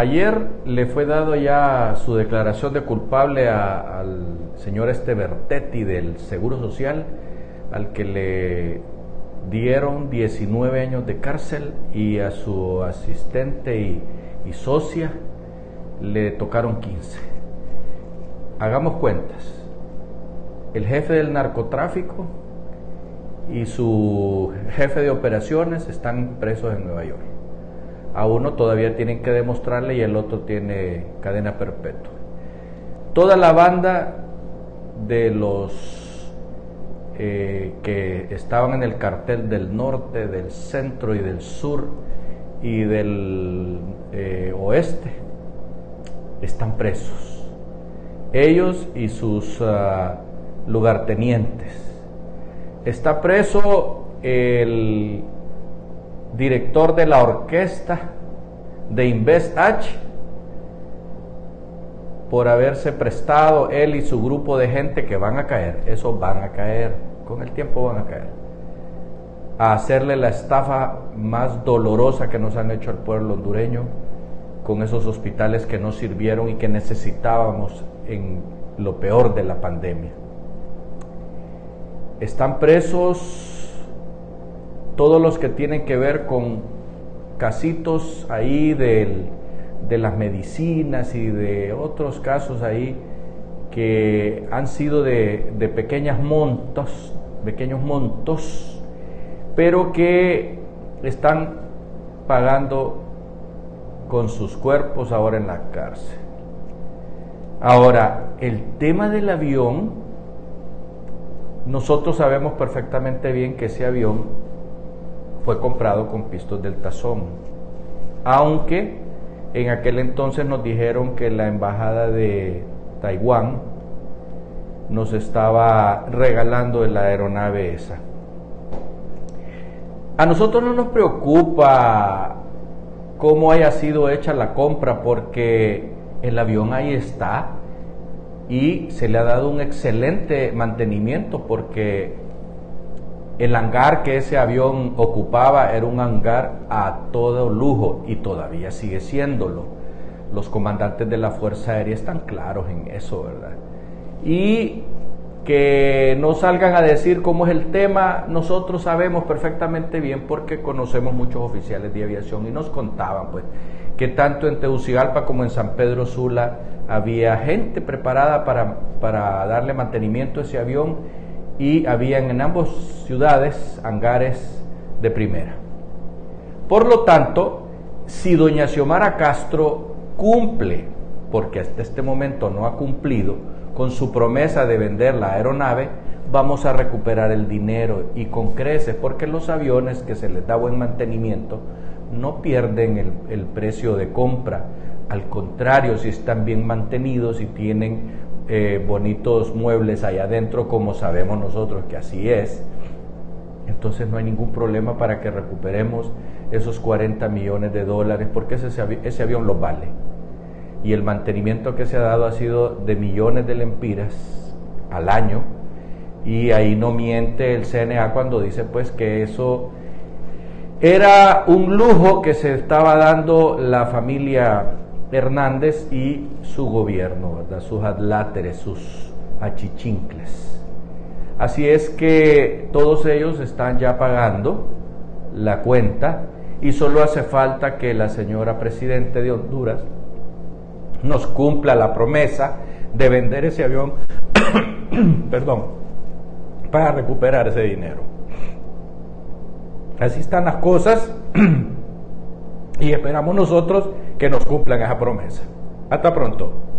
Ayer le fue dado ya su declaración de culpable al señor este Bertetti del Seguro Social, al que le dieron 19 años de cárcel y a su asistente y, y socia le tocaron 15. Hagamos cuentas. El jefe del narcotráfico y su jefe de operaciones están presos en Nueva York a uno todavía tienen que demostrarle y el otro tiene cadena perpetua. Toda la banda de los eh, que estaban en el cartel del norte, del centro y del sur y del eh, oeste están presos. Ellos y sus ah, lugartenientes. Está preso el director de la orquesta de Invest H por haberse prestado él y su grupo de gente que van a caer, esos van a caer, con el tiempo van a caer, a hacerle la estafa más dolorosa que nos han hecho al pueblo hondureño con esos hospitales que no sirvieron y que necesitábamos en lo peor de la pandemia. Están presos todos los que tienen que ver con casitos ahí de las medicinas y de otros casos ahí que han sido de, de pequeñas montos, pequeños montos, pero que están pagando con sus cuerpos ahora en la cárcel. Ahora, el tema del avión, nosotros sabemos perfectamente bien que ese avión fue comprado con pistos del tazón. Aunque en aquel entonces nos dijeron que la embajada de Taiwán nos estaba regalando la aeronave esa. A nosotros no nos preocupa cómo haya sido hecha la compra porque el avión ahí está y se le ha dado un excelente mantenimiento porque el hangar que ese avión ocupaba era un hangar a todo lujo y todavía sigue siéndolo. Los comandantes de la Fuerza Aérea están claros en eso, ¿verdad? Y que no salgan a decir cómo es el tema, nosotros sabemos perfectamente bien porque conocemos muchos oficiales de aviación y nos contaban pues que tanto en Tegucigalpa como en San Pedro Sula había gente preparada para, para darle mantenimiento a ese avión y habían en ambas ciudades hangares de primera. Por lo tanto, si doña Xiomara Castro cumple, porque hasta este momento no ha cumplido, con su promesa de vender la aeronave, vamos a recuperar el dinero y con creces, porque los aviones que se les da buen mantenimiento no pierden el, el precio de compra, al contrario, si están bien mantenidos y tienen eh, bonitos muebles allá adentro, como sabemos nosotros que así es, entonces no hay ningún problema para que recuperemos esos 40 millones de dólares, porque ese, ese avión lo vale. Y el mantenimiento que se ha dado ha sido de millones de lempiras al año, y ahí no miente el CNA cuando dice pues que eso era un lujo que se estaba dando la familia Hernández y su gobierno, sus adláteres, sus achichincles. Así es que todos ellos están ya pagando la cuenta y solo hace falta que la señora presidente de Honduras nos cumpla la promesa de vender ese avión, perdón, para recuperar ese dinero. Así están las cosas y esperamos nosotros que nos cumplan esa promesa. Hasta pronto.